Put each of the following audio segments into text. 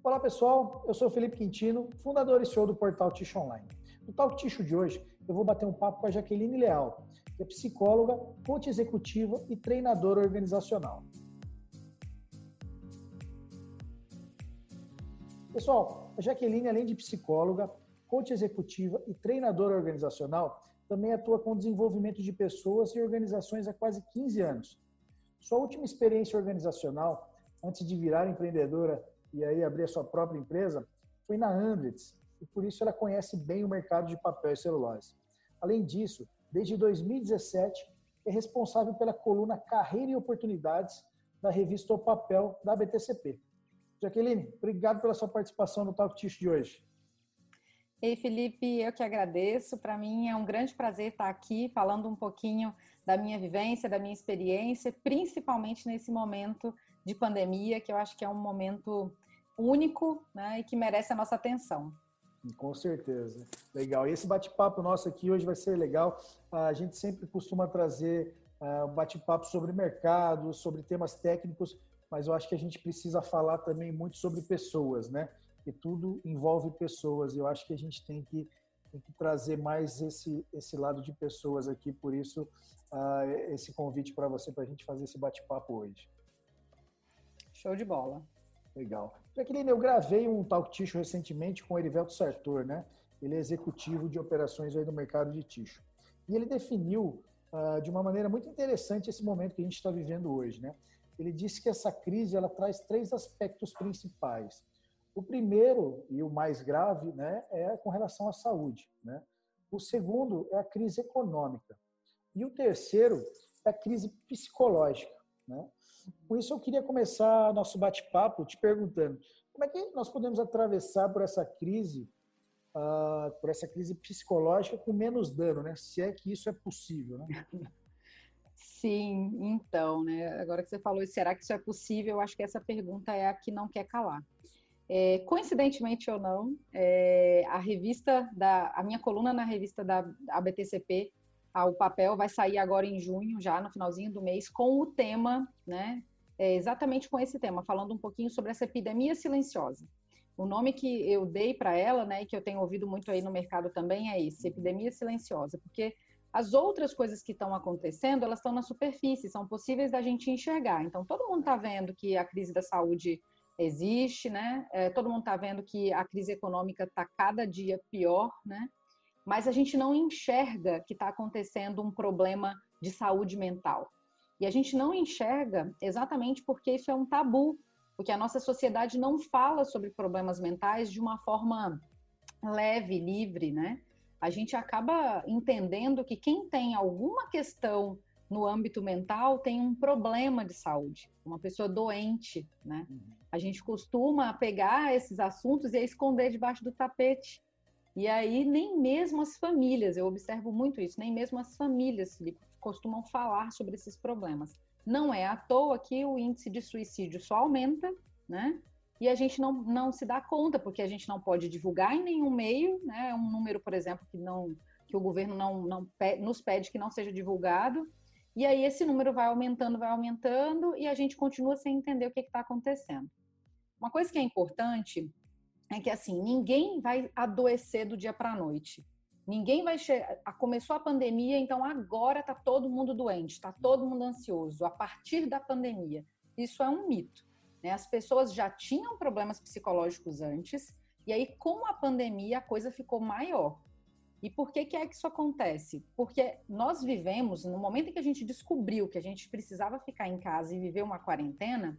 Olá pessoal, eu sou Felipe Quintino, fundador e CEO do portal Ticho Online. No Talk Ticho de hoje, eu vou bater um papo com a Jaqueline Leal, que é psicóloga, coach executiva e treinadora organizacional. Pessoal, a Jaqueline, além de psicóloga, coach executiva e treinadora organizacional, também atua com desenvolvimento de pessoas e organizações há quase 15 anos. Sua última experiência organizacional, antes de virar empreendedora e aí abrir a sua própria empresa, foi na Andritz, e por isso ela conhece bem o mercado de papel e celulose. Além disso, desde 2017, é responsável pela coluna Carreira e Oportunidades da revista O Papel da BTCP. Jaqueline, obrigado pela sua participação no Talk Tish de hoje. Ei, Felipe, eu que agradeço. Para mim é um grande prazer estar aqui falando um pouquinho da minha vivência, da minha experiência, principalmente nesse momento de pandemia, que eu acho que é um momento único né, e que merece a nossa atenção. Com certeza. Legal. E esse bate-papo nosso aqui hoje vai ser legal. A gente sempre costuma trazer uh, bate-papo sobre mercado, sobre temas técnicos, mas eu acho que a gente precisa falar também muito sobre pessoas, né? porque tudo envolve pessoas. Eu acho que a gente tem que, tem que trazer mais esse, esse lado de pessoas aqui, por isso uh, esse convite para você, para a gente fazer esse bate-papo hoje. Show de bola. Legal. Jaqueline, eu gravei um talk ticho recentemente com o Erivelto Sartor, né? Ele é executivo de operações aí no mercado de ticho. E ele definiu uh, de uma maneira muito interessante esse momento que a gente está vivendo hoje, né? Ele disse que essa crise ela traz três aspectos principais. O primeiro e o mais grave né, é com relação à saúde. Né? O segundo é a crise econômica. E o terceiro é a crise psicológica. Né? Com isso, eu queria começar nosso bate-papo te perguntando como é que nós podemos atravessar por essa crise, uh, por essa crise psicológica com menos dano, né? se é que isso é possível. Né? Sim, então, né? Agora que você falou, será que isso é possível? Eu acho que essa pergunta é a que não quer calar. É, coincidentemente ou não, é, a revista da a minha coluna na revista da ABTCP, o papel vai sair agora em junho, já no finalzinho do mês, com o tema, né? É, exatamente com esse tema, falando um pouquinho sobre essa epidemia silenciosa. O nome que eu dei para ela, né, e que eu tenho ouvido muito aí no mercado também é esse, epidemia silenciosa, porque as outras coisas que estão acontecendo, elas estão na superfície, são possíveis da gente enxergar. Então, todo mundo está vendo que a crise da saúde existe, né? É, todo mundo está vendo que a crise econômica está cada dia pior, né? Mas a gente não enxerga que está acontecendo um problema de saúde mental. E a gente não enxerga exatamente porque isso é um tabu, porque a nossa sociedade não fala sobre problemas mentais de uma forma leve, livre, né? A gente acaba entendendo que quem tem alguma questão no âmbito mental tem um problema de saúde, uma pessoa doente, né? Uhum. A gente costuma pegar esses assuntos e esconder debaixo do tapete. E aí nem mesmo as famílias, eu observo muito isso, nem mesmo as famílias costumam falar sobre esses problemas. Não é à toa que o índice de suicídio só aumenta, né? E a gente não, não se dá conta, porque a gente não pode divulgar em nenhum meio, né? É um número, por exemplo, que não que o governo não, não nos pede que não seja divulgado, e aí esse número vai aumentando, vai aumentando, e a gente continua sem entender o que está acontecendo. Uma coisa que é importante é que assim, ninguém vai adoecer do dia para a noite. Ninguém vai chegar. Começou a pandemia, então agora está todo mundo doente, está todo mundo ansioso, a partir da pandemia. Isso é um mito. Né? As pessoas já tinham problemas psicológicos antes, e aí, com a pandemia, a coisa ficou maior. E por que, que é que isso acontece? Porque nós vivemos, no momento em que a gente descobriu que a gente precisava ficar em casa e viver uma quarentena,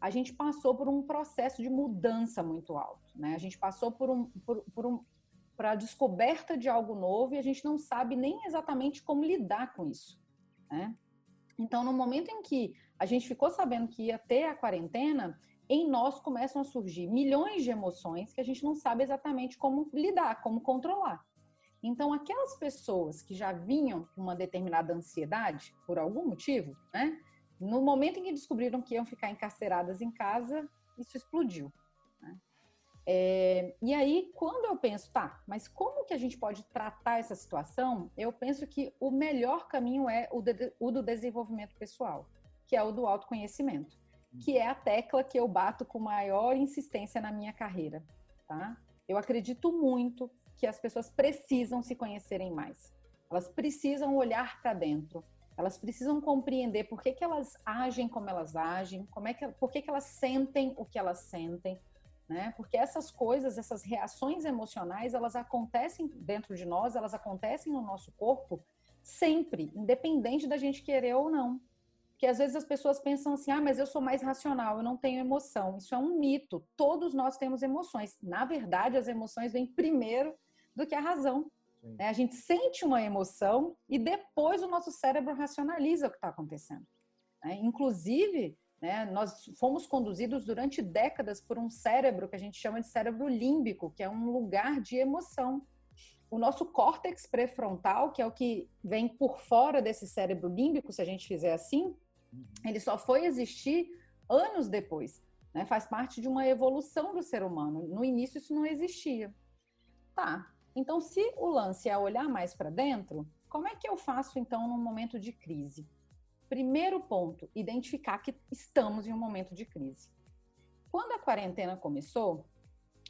a gente passou por um processo de mudança muito alto. Né? A gente passou por, um, por, por um, para a descoberta de algo novo e a gente não sabe nem exatamente como lidar com isso. Né? Então, no momento em que a gente ficou sabendo que ia ter a quarentena, em nós começam a surgir milhões de emoções que a gente não sabe exatamente como lidar, como controlar. Então, aquelas pessoas que já vinham com uma determinada ansiedade, por algum motivo, né? No momento em que descobriram que iam ficar encarceradas em casa, isso explodiu. Né? É, e aí, quando eu penso, tá, mas como que a gente pode tratar essa situação? Eu penso que o melhor caminho é o, de, o do desenvolvimento pessoal, que é o do autoconhecimento. que é a tecla que eu bato com maior insistência na minha carreira, tá? Eu acredito muito que as pessoas precisam se conhecerem mais. Elas precisam olhar para dentro. Elas precisam compreender por que, que elas agem como elas agem, como é que, por que, que elas sentem o que elas sentem, né? Porque essas coisas, essas reações emocionais, elas acontecem dentro de nós, elas acontecem no nosso corpo sempre, independente da gente querer ou não. Porque às vezes as pessoas pensam assim: ah, mas eu sou mais racional, eu não tenho emoção. Isso é um mito. Todos nós temos emoções. Na verdade, as emoções vêm primeiro do que a razão. É, a gente sente uma emoção e depois o nosso cérebro racionaliza o que está acontecendo. É, inclusive, né, nós fomos conduzidos durante décadas por um cérebro que a gente chama de cérebro límbico, que é um lugar de emoção o nosso córtex pré-frontal, que é o que vem por fora desse cérebro límbico, se a gente fizer assim, ele só foi existir anos depois. Né? Faz parte de uma evolução do ser humano. No início isso não existia. Tá. Então, se o lance é olhar mais para dentro, como é que eu faço então num momento de crise? Primeiro ponto, identificar que estamos em um momento de crise. Quando a quarentena começou,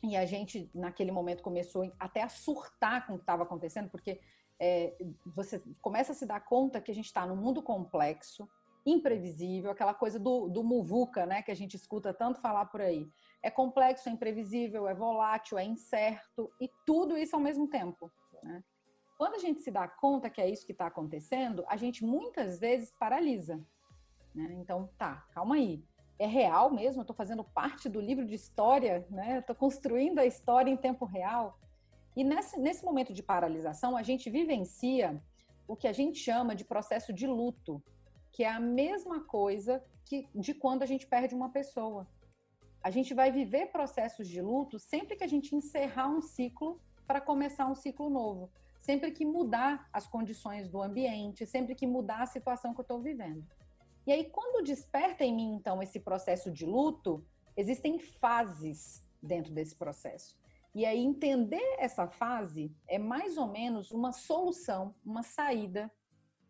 e a gente, naquele momento, começou até a surtar com o que estava acontecendo, porque é, você começa a se dar conta que a gente está num mundo complexo, imprevisível, aquela coisa do, do muvuca, né, que a gente escuta tanto falar por aí. É complexo, é imprevisível, é volátil, é incerto, e tudo isso ao mesmo tempo. Né? Quando a gente se dá conta que é isso que está acontecendo, a gente muitas vezes paralisa. Né? Então, tá, calma aí é real mesmo, estou fazendo parte do livro de história, né? Estou construindo a história em tempo real. E nesse, nesse momento de paralisação, a gente vivencia o que a gente chama de processo de luto, que é a mesma coisa que de quando a gente perde uma pessoa. A gente vai viver processos de luto sempre que a gente encerrar um ciclo para começar um ciclo novo. Sempre que mudar as condições do ambiente, sempre que mudar a situação que eu estou vivendo. E aí, quando desperta em mim, então, esse processo de luto, existem fases dentro desse processo. E aí, entender essa fase é mais ou menos uma solução, uma saída,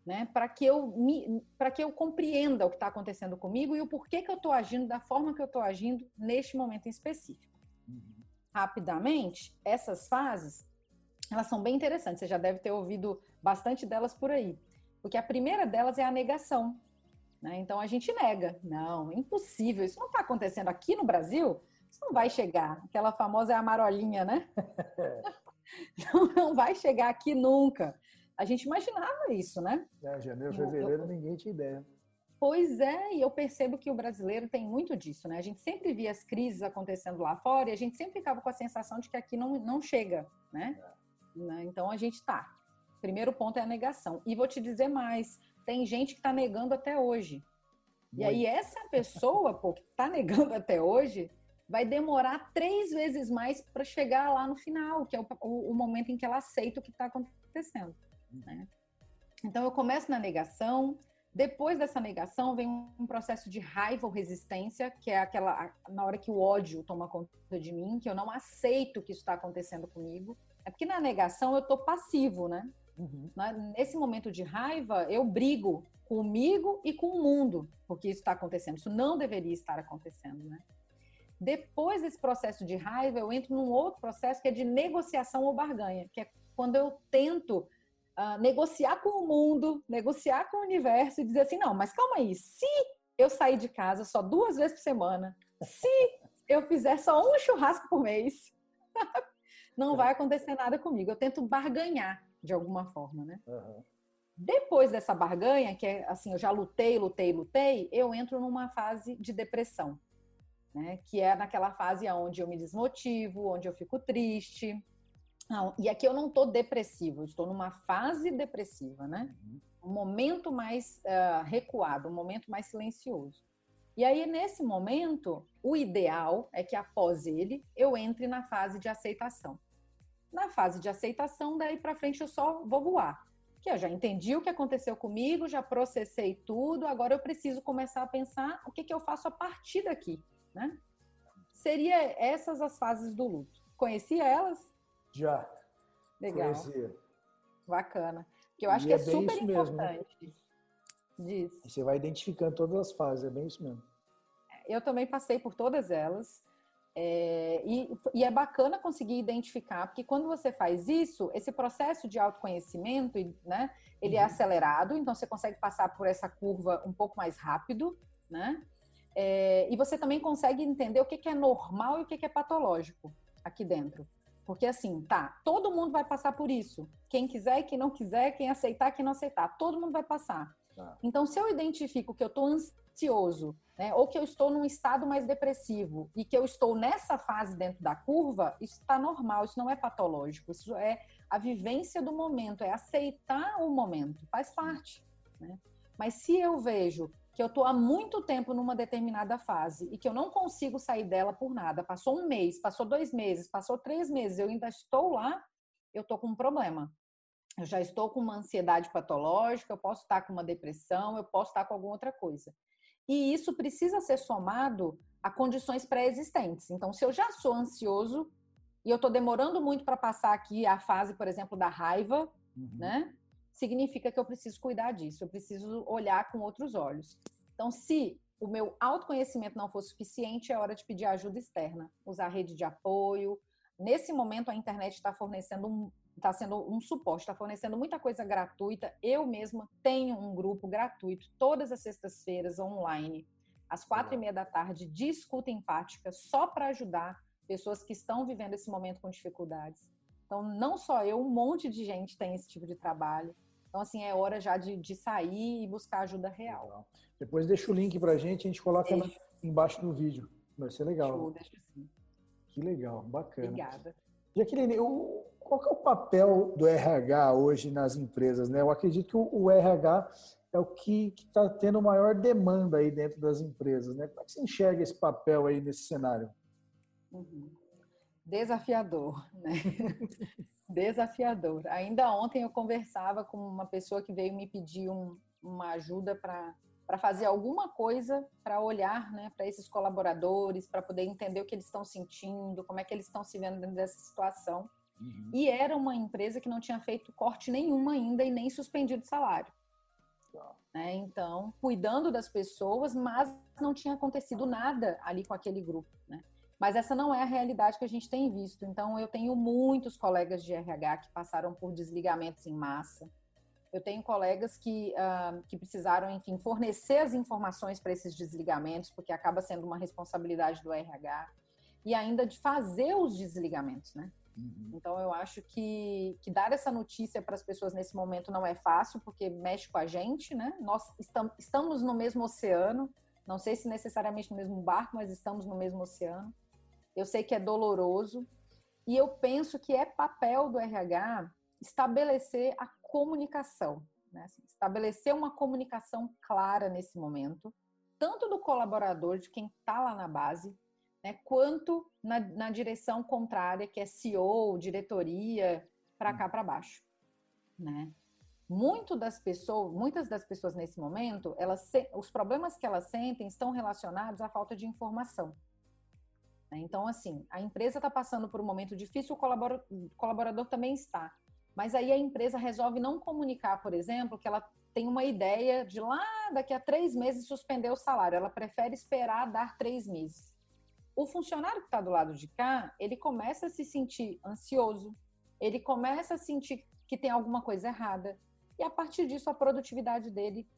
né, para que eu me, para que eu compreenda o que está acontecendo comigo e o porquê que eu estou agindo da forma que eu estou agindo neste momento em específico. Uhum. Rapidamente, essas fases, elas são bem interessantes. Você já deve ter ouvido bastante delas por aí, porque a primeira delas é a negação, né? Então a gente nega. Não, é impossível. Isso não está acontecendo aqui no Brasil. Isso não vai chegar. Aquela famosa é a marolinha, né? não, não vai chegar aqui nunca. A gente imaginava isso, né? É, janeiro, fevereiro, ninguém tinha ideia. Pois é, e eu percebo que o brasileiro tem muito disso, né? A gente sempre via as crises acontecendo lá fora e a gente sempre ficava com a sensação de que aqui não, não chega, né? É. Né? Então a gente tá. Primeiro ponto é a negação. E vou te dizer mais: tem gente que está negando até hoje. Muito. E aí, essa pessoa, pô, que está negando até hoje, vai demorar três vezes mais para chegar lá no final, que é o, o, o, momento em que ela aceita o que está acontecendo. Né? Então, eu começo na negação. Depois dessa negação, vem um processo de raiva ou resistência, que é aquela na hora que o ódio toma conta de mim, que eu não aceito que isso está acontecendo comigo. É porque na negação eu estou passivo, né? Uhum. Nesse momento de raiva, eu brigo comigo e com o mundo, porque isso está acontecendo. Isso não deveria estar acontecendo, né? Depois desse processo de raiva, eu entro num outro processo que é de negociação ou barganha, que é quando eu tento uh, negociar com o mundo, negociar com o universo e dizer assim: não, mas calma aí, se eu sair de casa só duas vezes por semana, se eu fizer só um churrasco por mês, não vai acontecer nada comigo. Eu tento barganhar de alguma forma, né? Uhum. Depois dessa barganha, que é assim, eu já lutei, lutei, lutei, eu entro numa fase de depressão, né? Que é naquela fase onde eu me desmotivo, onde eu fico triste. Não, e aqui eu não estou depressivo, estou numa fase depressiva, né? Uhum. Um momento mais uh, recuado, um momento mais silencioso. E aí, nesse momento, o ideal é que após ele, eu entre na fase de aceitação. Na fase de aceitação, daí para frente eu só vou voar. Que eu já entendi o que aconteceu comigo, já processei tudo, agora eu preciso começar a pensar o que, que eu faço a partir daqui, né? Seria essas as fases do luto. Conhecia elas? Já. Legal. Conhecia. Bacana. Que eu acho e que é, é super importante. Mesmo, né? Diz. Você vai identificando todas as fases, é bem isso mesmo. eu também passei por todas elas. É, e, e, é bacana conseguir identificar, porque quando você faz isso, esse processo de autoconhecimento, né, ele é uhum. é acelerado, então você consegue passar por essa curva um pouco mais rápido, né? É, e você também consegue entender o que, que é normal e o que, que é patológico aqui dentro. Porque assim, tá, todo mundo vai passar por isso. Quem quiser, quem não quiser, quem aceitar, quem não aceitar, todo mundo vai passar. Tá. Então, se eu identifico que eu estou ansioso, né, ou que eu estou num estado mais depressivo e que eu estou nessa fase dentro da curva, isso está normal, isso não é patológico, isso é a vivência do momento, é aceitar o momento, faz parte. Né? Mas se eu vejo que eu estou há muito tempo numa determinada fase e que eu não consigo sair dela por nada, passou um mês, passou dois meses, passou três meses, eu ainda estou lá, eu estou com um problema. Eu já estou com uma ansiedade patológica, eu posso estar com uma depressão, eu posso estar com alguma outra coisa. E isso precisa ser somado a condições pré-existentes. Então, se eu já sou ansioso e eu estou demorando muito para passar aqui a fase, por exemplo, da raiva, uhum. né? Significa que eu preciso cuidar disso, eu preciso olhar com outros olhos. Então, se o meu autoconhecimento não for suficiente, é hora de pedir ajuda externa, usar rede de apoio. Nesse momento, a internet está fornecendo um, está sendo um suporte, está fornecendo muita coisa gratuita. Eu mesma tenho um grupo gratuito todas as sextas-feiras online, às quatro e meia da tarde, de escuta empática, só para ajudar pessoas que estão vivendo esse momento com dificuldades. Então, não só eu, um monte de gente tem esse tipo de trabalho. Então, assim, é hora já de, de sair e buscar ajuda real. Legal. Depois deixa o link para a gente, a gente coloca embaixo do vídeo. Vai ser legal. Show, deixa sim. Que legal, bacana. Obrigada. Jaqueline, o, qual é o papel do RH hoje nas empresas? Né? Eu acredito que o, o RH é o que está tendo maior demanda aí dentro das empresas. Né? Como é que você enxerga esse papel aí nesse cenário? Uhum. Desafiador, né? Desafiador. Ainda ontem eu conversava com uma pessoa que veio me pedir um, uma ajuda para para fazer alguma coisa para olhar né, para esses colaboradores, para poder entender o que eles estão sentindo, como é que eles estão se vendo dentro dessa situação. Uhum. E era uma empresa que não tinha feito corte nenhum ainda e nem suspendido salário. Né? Então, cuidando das pessoas, mas não tinha acontecido nada ali com aquele grupo. Né? Mas essa não é a realidade que a gente tem visto. Então, eu tenho muitos colegas de RH que passaram por desligamentos em massa. Eu tenho colegas que, uh, que precisaram, enfim, fornecer as informações para esses desligamentos, porque acaba sendo uma responsabilidade do RH, e ainda de fazer os desligamentos, né? Uhum. Então, eu acho que, que dar essa notícia para as pessoas nesse momento não é fácil, porque mexe com a gente, né? Nós estamos, estamos no mesmo oceano, não sei se necessariamente no mesmo barco, mas estamos no mesmo oceano. Eu sei que é doloroso, e eu penso que é papel do RH estabelecer a comunicação, né? Assim, estabelecer uma comunicação clara nesse momento, tanto do colaborador, de quem está lá na base, né, quanto na, na, direção contrária, que é CEO, diretoria, para cá para baixo, né? Muito das pessoas, muitas das pessoas nesse momento, elas os problemas que elas sentem estão relacionados à falta de informação. Né? Então, assim, a empresa está passando por um momento difícil, o colaborador, o colaborador também está. Mas aí a empresa resolve não comunicar, por exemplo, que ela tem uma ideia de lá daqui a três meses suspender o salário. Ela prefere esperar dar três meses o funcionário que está do lado de cá, ele começa a se sentir ansioso, ele começa a sentir que tem alguma coisa errada, e a partir disso a produtividade dele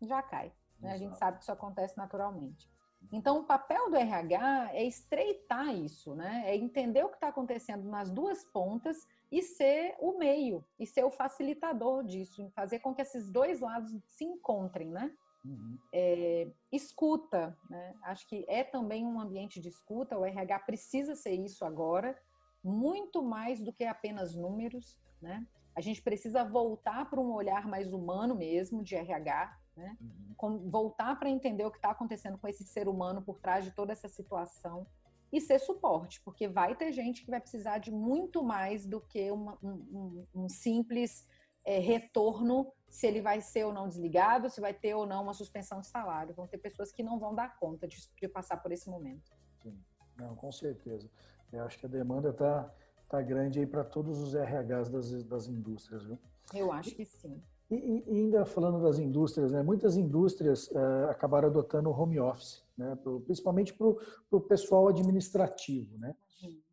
já cai. Né? A gente sabe que isso acontece naturalmente. Então, o papel do RH é estreitar isso, né? é entender o que está acontecendo nas duas pontas e ser o meio, e ser o facilitador disso, fazer com que esses dois lados se encontrem, né? Uhum. É, escuta, né? Acho que é também um ambiente de escuta. O RH precisa ser isso agora, muito mais do que apenas números, né? A gente precisa voltar para um olhar mais humano mesmo de RH, né? Uhum. voltar para entender o que está acontecendo com esse ser humano por trás de toda essa situação e ser suporte, porque vai ter gente que vai precisar de muito mais do que uma, um, um, um simples é, retorno se ele vai ser ou não desligado, se vai ter ou não uma suspensão de salário. Vão ter pessoas que não vão dar conta de, de passar por esse momento. Sim, não, com certeza. Eu acho que a demanda está tá grande aí para todos os RHs das, das indústrias, viu? Eu acho que sim. E, e, ainda falando das indústrias, né? muitas indústrias uh, acabaram adotando o home office, né? Pro, principalmente para o pessoal administrativo. Né?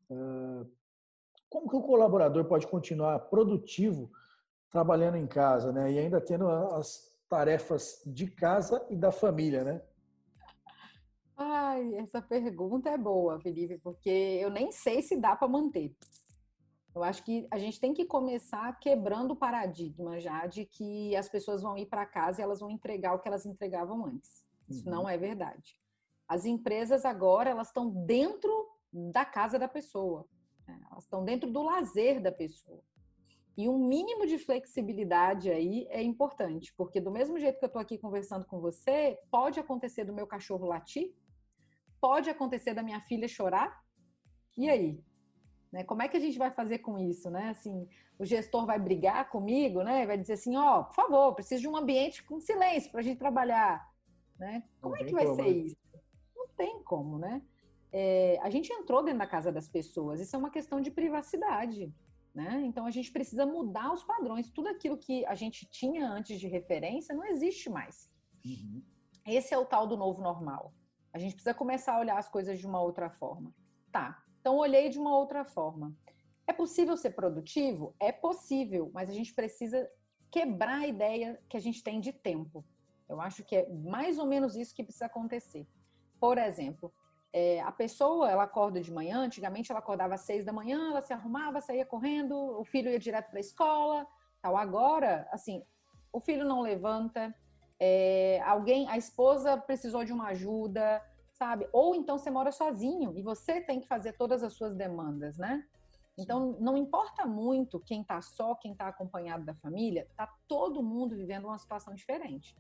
Uh, como que o colaborador pode continuar produtivo trabalhando em casa né? e ainda tendo as tarefas de casa e da família? Né? Ai, essa pergunta é boa, Felipe, porque eu nem sei se dá para manter. Eu acho que a gente tem que começar quebrando o paradigma já de que as pessoas vão ir para casa e elas vão entregar o que elas entregavam antes. Isso uhum. não é verdade. As empresas agora elas estão dentro da casa da pessoa, né? elas estão dentro do lazer da pessoa. E um mínimo de flexibilidade aí é importante, porque do mesmo jeito que eu estou aqui conversando com você, pode acontecer do meu cachorro latir, pode acontecer da minha filha chorar. E aí? Né? Como é que a gente vai fazer com isso, né? Assim, o gestor vai brigar comigo, né? Vai dizer assim, ó, oh, por favor, preciso de um ambiente com silêncio para a gente trabalhar, né? Como é que vai como, ser né? isso? Não tem como, né? É, a gente entrou dentro da casa das pessoas, isso é uma questão de privacidade, né? Então a gente precisa mudar os padrões. Tudo aquilo que a gente tinha antes de referência não existe mais. Uhum. Esse é o tal do novo normal. A gente precisa começar a olhar as coisas de uma outra forma. Tá, então olhei de uma outra forma. É possível ser produtivo? É possível, mas a gente precisa quebrar a ideia que a gente tem de tempo. Eu acho que é mais ou menos isso que precisa acontecer. Por exemplo, é, a pessoa ela acorda de manhã, antigamente ela acordava às seis da manhã, ela se arrumava, saía correndo, o filho ia direto para a escola, tal. Agora, assim, o filho não levanta, é, alguém, a esposa precisou de uma ajuda, sabe? Ou então você mora sozinho e você tem que fazer todas as suas demandas, né? Então, não importa muito quem tá só, quem tá acompanhado da família, tá todo mundo vivendo uma situação diferente.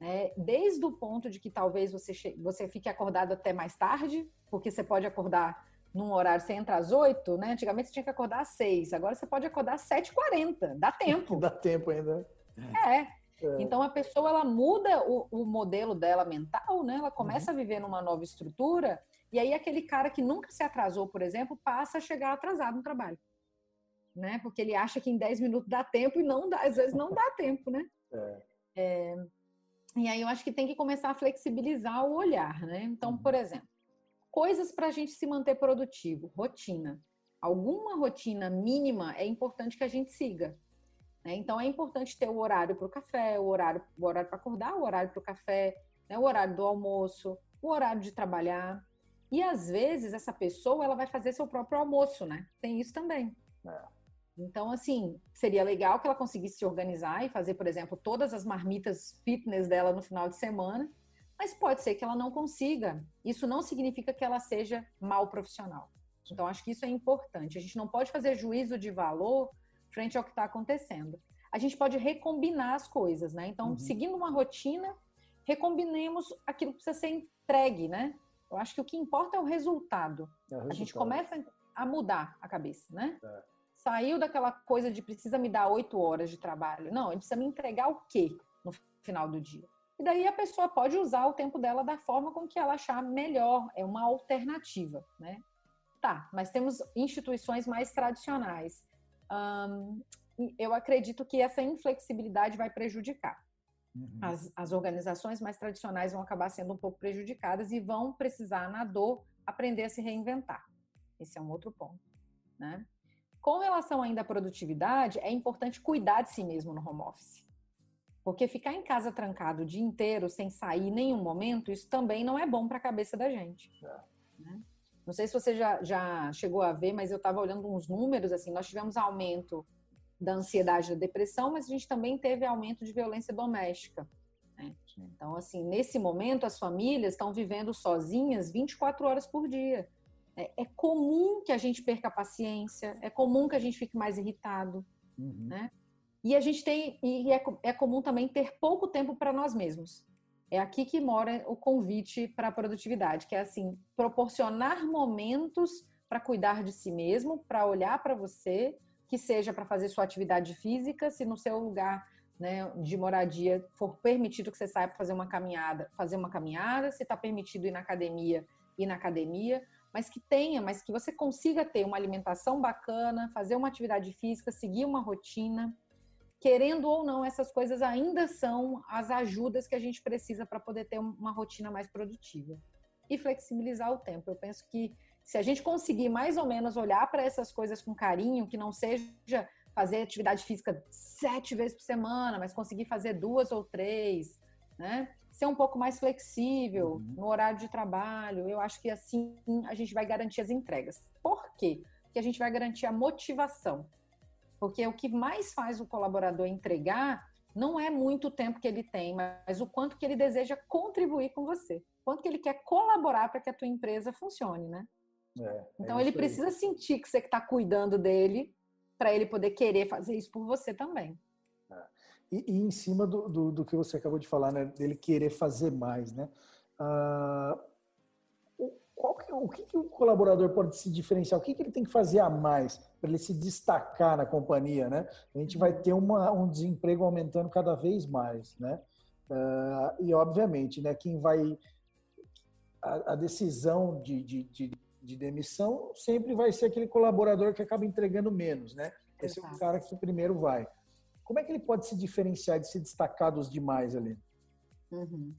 Né? Desde o ponto de que talvez você, você fique acordado até mais tarde, porque você pode acordar num horário, você entra às oito, né? Antigamente você tinha que acordar às seis, agora você pode acordar às sete e quarenta, dá tempo. dá tempo ainda. É, é. Então a pessoa ela muda o, o, modelo dela mental, né? Ela começa uhum. a viver numa nova estrutura e aí aquele cara que nunca se atrasou, por exemplo, passa a chegar atrasado no trabalho, né? Porque ele acha que em 10 minutos dá tempo e não dá, às vezes não dá tempo, né? É. É, e aí eu acho que tem que começar a flexibilizar o olhar, né? Então, uhum. por exemplo, coisas para a gente se manter produtivo, rotina. Alguma rotina mínima é importante que a gente siga. Né? Então é importante ter o horário para o café, o horário, o horário para acordar, o horário para o café, né? o horário do almoço, o horário de trabalhar. E às vezes essa pessoa ela vai fazer seu próprio almoço, né? Tem isso também. É. Então, assim, seria legal que ela conseguisse se organizar e fazer, por exemplo, todas as marmitas fitness dela no final de semana, mas pode ser que ela não consiga. Isso não significa que ela seja mal profissional. Então, acho que isso é importante. A gente não pode fazer juízo de valor frente ao que está acontecendo. A gente pode recombinar as coisas, né? Então, uhum. seguindo uma rotina, recombinemos aquilo que precisa ser entregue, né? Eu acho que o que importa é o resultado. É o resultado. A gente começa a mudar a cabeça, né? É. Saiu daquela coisa de precisa me dar oito horas de trabalho. Não, ele precisa me entregar o quê no final do dia? E daí a pessoa pode usar o tempo dela da forma com que ela achar melhor. É uma alternativa, né? Tá, mas temos instituições mais tradicionais um, eu acredito que essa inflexibilidade vai prejudicar. Uhum. As, as organizações mais tradicionais vão acabar sendo um pouco prejudicadas e vão precisar, na dor, aprender a se reinventar. Esse é um outro ponto. Né? Com relação ainda à produtividade, é importante cuidar de si mesmo no home office. Porque ficar em casa trancado o dia inteiro, sem sair em nenhum momento, isso também não é bom para a cabeça da gente. É. Né? Não sei se você já, já chegou a ver, mas eu estava olhando uns números, assim, nós tivemos aumento da ansiedade e da depressão, mas a gente também teve aumento de violência doméstica. Né? Então, assim, nesse momento, as famílias estão vivendo sozinhas 24 horas por dia. É, é, comum que a gente perca a paciência, é comum que a gente fique mais irritado, uhum. né? E a gente tem, e é, é comum também ter pouco tempo para nós mesmos. É aqui que mora o convite para a produtividade, que é assim, proporcionar momentos para cuidar de si mesmo, para olhar para você, que seja para fazer sua atividade física, se no seu lugar né, de moradia for permitido que você saia para fazer uma caminhada, fazer uma caminhada, se está permitido ir na academia, ir na academia, mas que tenha, mas que você consiga ter uma alimentação bacana, fazer uma atividade física, seguir uma rotina, querendo ou não, essas coisas ainda são as ajudas que a gente precisa para poder ter uma rotina mais produtiva. E flexibilizar o tempo. Eu penso que se a gente conseguir mais ou menos olhar para essas coisas com carinho, que não seja fazer atividade física sete vezes por semana, mas conseguir fazer duas ou três, né? Ser um pouco mais flexível uhum. no horário de trabalho. Eu acho que assim a gente vai garantir as entregas. Por quê? Porque a gente vai garantir a motivação. Porque o que mais faz o colaborador entregar não é muito tempo que ele tem, mas o quanto que ele deseja contribuir com você. Quanto que ele quer colaborar para que a tua empresa funcione, né? É, é então ele precisa aí. sentir que você está cuidando dele para ele poder querer fazer isso por você também. É. E, e, em cima do, do, do, que você acabou de falar, né, dele querer fazer mais, né? Ah, que, o que, que, o colaborador pode se diferenciar? O que, que ele tem que fazer a mais para ele se destacar na companhia, né? A gente vai ter uma, um desemprego aumentando cada vez mais, né? Uh, e obviamente, né? Quem vai a, a decisão de, de, de, de, demissão sempre vai ser aquele colaborador que acaba entregando menos, né? Esse Exato. é o cara que primeiro vai. Como é que ele pode se diferenciar de se destacar dos demais ali? Uhum.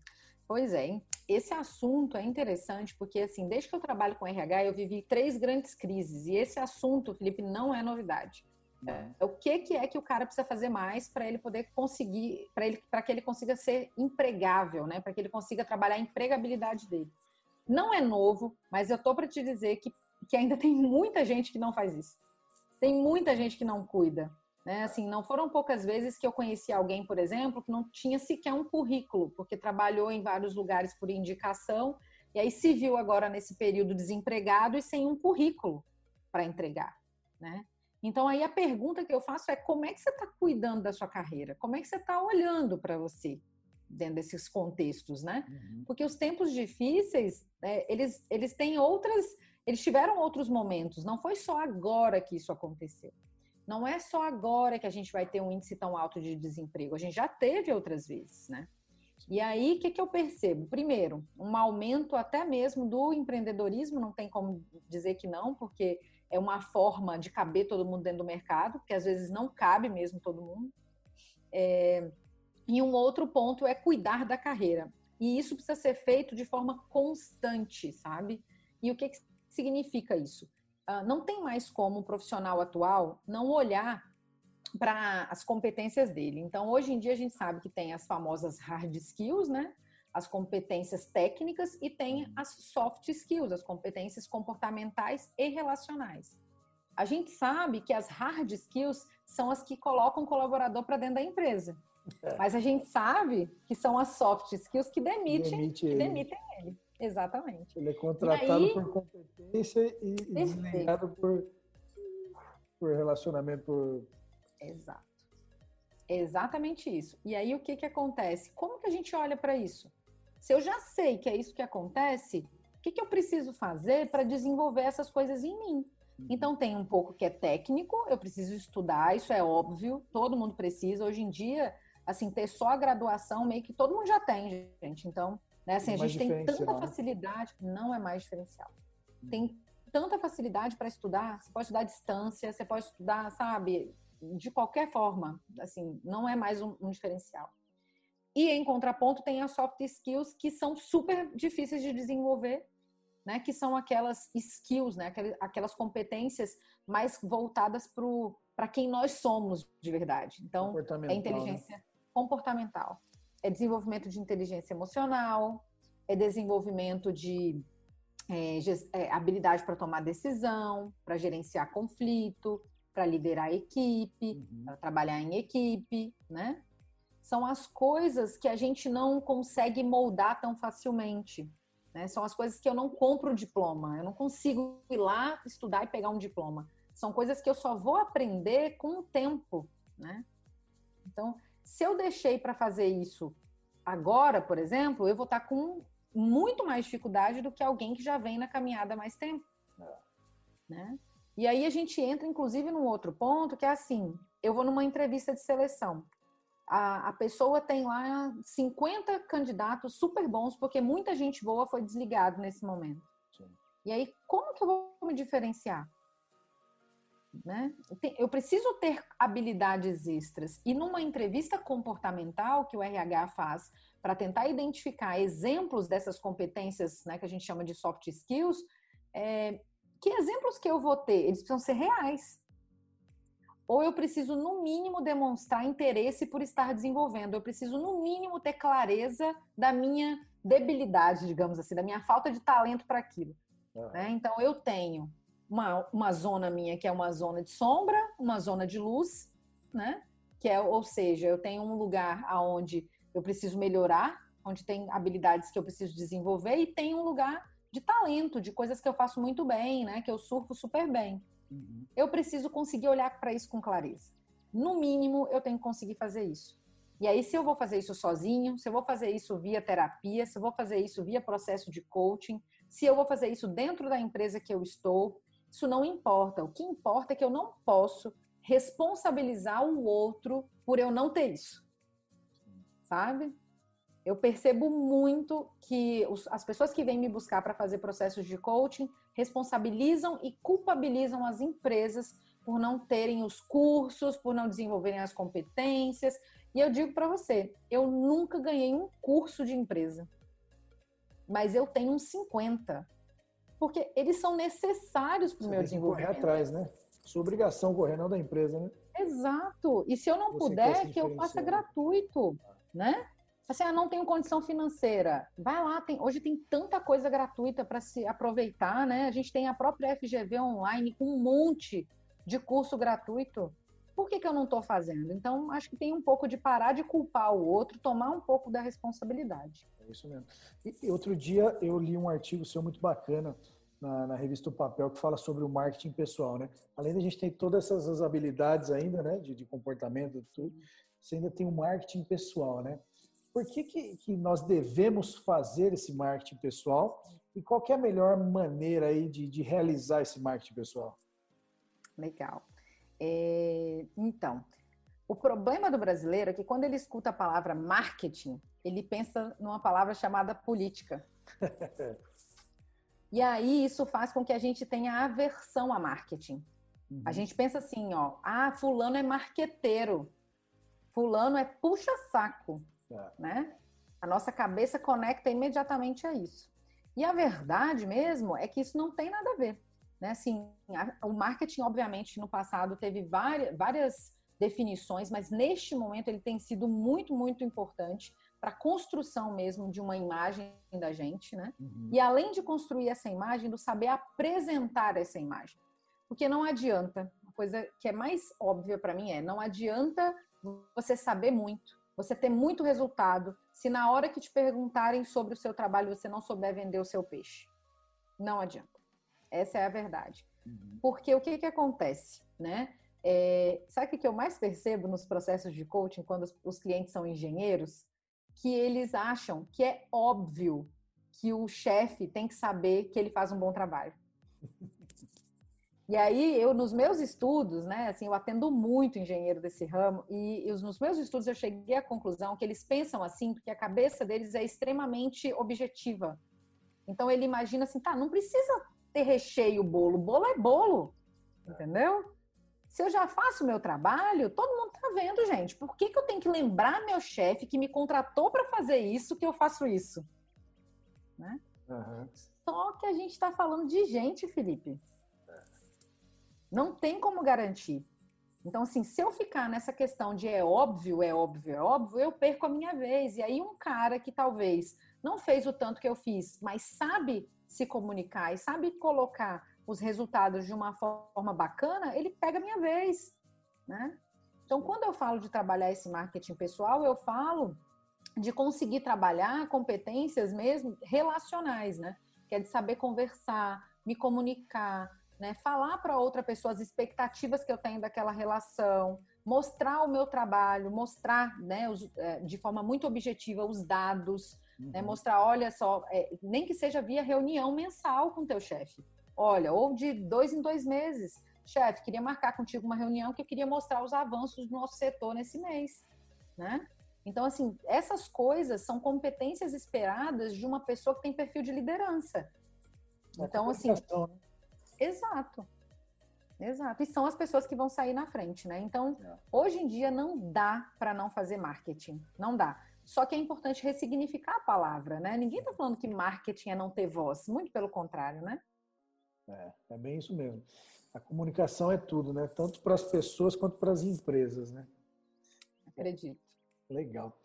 Pois é, esse assunto é interessante porque, assim, desde que eu trabalho com RH, eu vivi três grandes crises. E esse assunto, Felipe, não é novidade. É, o que, que é que o cara precisa fazer mais para ele poder conseguir, para ele, para que ele consiga ser empregável, né? Para que ele consiga trabalhar a empregabilidade dele. Não é novo, mas eu tô para te dizer que, que ainda tem muita gente que não faz isso. Tem muita gente que não cuida. Né? Assim, não foram poucas vezes que eu conheci alguém, por exemplo, que não tinha sequer um currículo, porque trabalhou em vários lugares por indicação e aí se viu agora nesse período desempregado e sem um currículo para entregar, né? Então aí a pergunta que eu faço é como é que você está cuidando da sua carreira? Como é que você está olhando para você dentro desses contextos, né? Uhum. Porque os tempos difíceis, é, eles eles têm outras, eles tiveram outros momentos. Não foi só agora que isso aconteceu não é só agora que a gente vai ter um índice tão alto de desemprego, a gente já teve outras vezes, né? E aí, o que, que eu percebo? Primeiro, um aumento até mesmo do empreendedorismo, não tem como dizer que não, porque é uma forma de caber todo mundo dentro do mercado, que às vezes não cabe mesmo todo mundo. É... E um outro ponto é cuidar da carreira. E isso precisa ser feito de forma constante, sabe? E o que, que significa isso? Uh, não tem mais como o profissional atual não olhar para as competências dele. Então, hoje em dia, a gente sabe que tem as famosas hard skills, né? As competências técnicas e tem as soft skills, as competências comportamentais e relacionais. A gente sabe que as hard skills são as que colocam o colaborador para dentro da empresa. É. Mas a gente sabe que são as soft skills que demitem, Demite que demitem ele. Exatamente. Ele é contratado aí, por competência e desligado por, por relacionamento. Por... Exato. Exatamente isso. E aí o que, que acontece? Como que a gente olha para isso? Se eu já sei que é isso que acontece, o que, que eu preciso fazer para desenvolver essas coisas em mim? Uhum. Então tem um pouco que é técnico, eu preciso estudar, isso é óbvio, todo mundo precisa. Hoje em dia, assim, ter só a graduação meio que todo mundo já tem, gente. Então, né? Assim, a gente tem tanta não. facilidade, não é mais diferencial. Hum. Tem tanta facilidade para estudar, você pode estudar à distância, você pode estudar, sabe, de qualquer forma, assim, não é mais um, um diferencial. E em contraponto tem as soft skills que são super difíceis de desenvolver, né? Que são aquelas skills, né? Aquelas competências mais voltadas para quem nós somos de verdade. Então, é né? inteligência né? comportamental é desenvolvimento de inteligência emocional, é desenvolvimento de é, é, habilidade para tomar decisão, para gerenciar conflito, para liderar a equipe, uhum. para trabalhar em equipe, né? São as coisas que a gente não consegue moldar tão facilmente. Né? São as coisas que eu não compro o diploma. Eu não consigo ir lá estudar e pegar um diploma. São coisas que eu só vou aprender com o tempo, né? Então, se eu deixei para fazer isso agora, por exemplo, eu vou estar tá com muito mais dificuldade do que alguém que já vem na caminhada há mais tempo. Né? E aí a gente entra, inclusive, num outro ponto, que é assim: eu vou numa entrevista de seleção. A, a pessoa tem lá 50 candidatos super bons, porque muita gente boa foi desligado nesse momento. Sim. E aí, como que eu vou me diferenciar? Né? Eu preciso ter habilidades extras. E numa entrevista comportamental que o RH faz para tentar identificar exemplos dessas competências né, que a gente chama de soft skills, é, que exemplos que eu vou ter? Eles precisam ser reais. Ou eu preciso, no mínimo, demonstrar interesse por estar desenvolvendo. Eu preciso, no mínimo, ter clareza da minha debilidade, digamos assim, da minha falta de talento para aquilo. Uhum. Né? Então, eu tenho uma, uma zona minha que é uma zona de sombra, uma zona de luz, né? Que é, ou seja, eu tenho um lugar aonde eu preciso melhorar, onde tem habilidades que eu preciso desenvolver, e tem um lugar de talento, de coisas que eu faço muito bem, né? Que eu surfo super bem. Uhum. Eu preciso conseguir olhar para isso com clareza. No mínimo, eu tenho que conseguir fazer isso. E aí, se eu vou fazer isso sozinho, se eu vou fazer isso via terapia, se eu vou fazer isso via processo de coaching, se eu vou fazer isso dentro da empresa que eu estou, isso não importa. O que importa é que eu não posso responsabilizar o outro por eu não ter isso sabe? Eu percebo muito que as pessoas que vêm me buscar para fazer processos de coaching responsabilizam e culpabilizam as empresas por não terem os cursos, por não desenvolverem as competências. E eu digo para você, eu nunca ganhei um curso de empresa, mas eu tenho uns 50, porque eles são necessários para o meu desenvolvimento. Correr atrás, né? Sua obrigação correr não da empresa, né? Exato. E se eu não você puder, que eu faça gratuito né? Assim, ah, não tenho condição financeira. Vai lá, tem, hoje tem tanta coisa gratuita para se aproveitar, né? A gente tem a própria FGV online com um monte de curso gratuito. Por que, que eu não estou fazendo? Então, acho que tem um pouco de parar de culpar o outro, tomar um pouco da responsabilidade. É isso mesmo. E, outro dia eu li um artigo seu muito bacana na, na, revista O Papel que fala sobre o marketing pessoal, né? Além da gente ter todas essas habilidades ainda, né, de, de comportamento, tudo, você ainda tem o um marketing pessoal, né? Por que, que, que, nós devemos fazer esse marketing pessoal e qual é a melhor maneira aí de, de realizar esse marketing pessoal? Legal. É, então, o problema do brasileiro é que quando ele escuta a palavra marketing, ele pensa numa palavra chamada política. e aí isso faz com que a gente tenha aversão a marketing. Uhum. A gente pensa assim, ó, ah, fulano é marqueteiro fulano é puxa-saco, é. né? A nossa cabeça conecta imediatamente a isso. E a verdade mesmo é que isso não tem nada a ver. Né? Assim, a, o marketing, obviamente, no passado teve várias, várias definições, mas neste momento ele tem sido muito, muito importante para a construção mesmo de uma imagem da gente, né? Uhum. E além de construir essa imagem, do saber apresentar essa imagem. Porque não adianta, uma coisa que é mais óbvia para mim é, não adianta você saber muito, você ter muito resultado, se na hora que te perguntarem sobre o seu trabalho você não souber vender o seu peixe. Não adianta. Essa é a verdade. Uhum. Porque o que, que acontece, né? É, sabe o que eu mais percebo nos processos de coaching quando os, clientes são engenheiros? Que eles acham que é óbvio que o chefe tem que saber que ele faz um bom trabalho. E aí, eu, nos meus estudos, né, assim, eu atendo muito engenheiro desse ramo, e, e nos meus estudos eu cheguei à conclusão que eles pensam assim, porque a cabeça deles é extremamente objetiva. Então, ele imagina assim, tá, não precisa ter recheio o bolo, bolo é bolo, entendeu? Se eu já faço o meu trabalho, todo mundo tá vendo, gente. Por que, que eu tenho que lembrar meu chefe que me contratou para fazer isso, que eu faço isso? Né? Uhum. Só que a gente está falando de gente, Felipe. Não tem como garantir. Então, assim, se eu ficar nessa questão de é óbvio, é óbvio, é óbvio, eu perco a minha vez. E aí, um cara que talvez não fez o tanto que eu fiz, mas sabe se comunicar e sabe colocar os resultados de uma forma bacana, ele pega a minha vez, né? Então, quando eu falo de trabalhar esse marketing pessoal, eu falo de conseguir trabalhar competências mesmo relacionais, né? Que é de saber conversar, me comunicar, né? Falar para outra pessoa as expectativas que eu tenho daquela relação, mostrar o meu trabalho, mostrar, né, os, é, de forma muito objetiva os dados? Uhum. né? Mostrar, olha só, é, nem que seja via reunião mensal com teu chefe. Olha, ou de dois em dois meses. Chefe, queria marcar contigo uma reunião que eu queria mostrar os avanços do nosso setor nesse mês, né? Então, assim, essas coisas são competências esperadas de uma pessoa que tem perfil de liderança. Então, assim, né? Exato. Exato. E são as pessoas que vão sair na frente, né? Então, é. hoje em dia não dá para não fazer marketing. Não dá. Só que é importante ressignificar a palavra, né? Ninguém está falando que marketing é não ter voz, muito pelo contrário, né? É, é bem isso mesmo. A comunicação é tudo, né? Tanto para as pessoas quanto para as empresas, né? Acredito. Legal.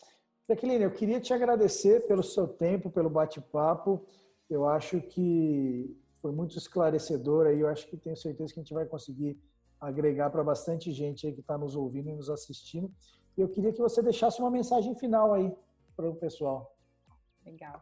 Jaqueline, eu queria te agradecer pelo seu tempo, pelo bate-papo. Eu acho que foi muito esclarecedor aí. Eu acho que tenho certeza que a gente vai conseguir agregar para bastante gente aí que está nos ouvindo e nos assistindo. Eu queria que você deixasse uma mensagem final aí para o pessoal. Legal.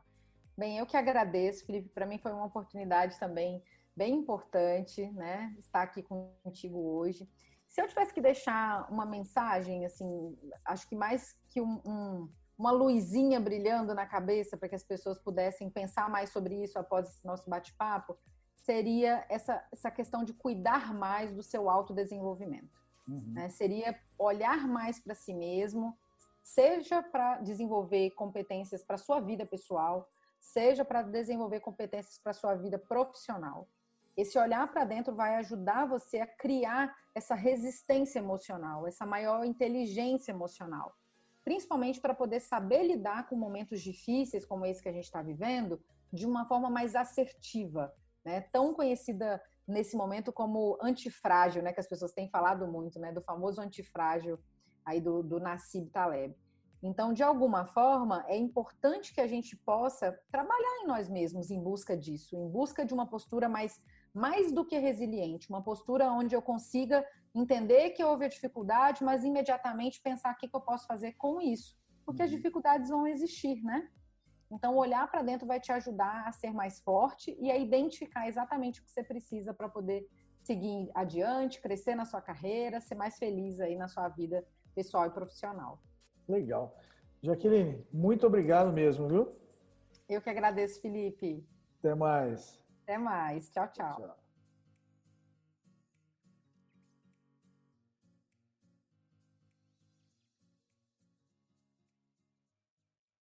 Bem, eu que agradeço, Felipe. Para mim foi uma oportunidade também bem importante, né? Estar aqui contigo hoje. Se eu tivesse que deixar uma mensagem, assim, acho que mais que um, um, uma luzinha brilhando na cabeça para que as pessoas pudessem pensar mais sobre isso após esse nosso bate-papo, seria essa, essa questão de cuidar mais do seu autodesenvolvimento. Uhum. Né? Seria olhar mais para si mesmo, seja para desenvolver competências para sua vida pessoal, seja para desenvolver competências para sua vida profissional. Esse olhar para dentro vai ajudar você a criar essa resistência emocional, essa maior inteligência emocional, principalmente para poder saber lidar com momentos difíceis como esse que a gente está vivendo de uma forma mais assertiva, né? Tão conhecida nesse momento como antifrágil, né, que as pessoas têm falado muito, né, do famoso antifrágil aí do, do Nassib Taleb. Então, de alguma forma, é importante que a gente possa trabalhar em nós mesmos em busca disso, em busca de uma postura mais, mais do que resiliente, uma postura onde eu consiga entender que houve a dificuldade, mas imediatamente pensar o que, que eu posso fazer com isso. Porque as uhum. dificuldades vão existir, né? Então, olhar para dentro vai te ajudar a ser mais forte e a identificar exatamente o que você precisa para poder seguir adiante, crescer na sua carreira, ser mais feliz aí na sua vida pessoal e profissional. Legal. Jaqueline, muito obrigado mesmo, viu? Eu que agradeço, Felipe. Até mais. Até mais. tchau. tchau. tchau.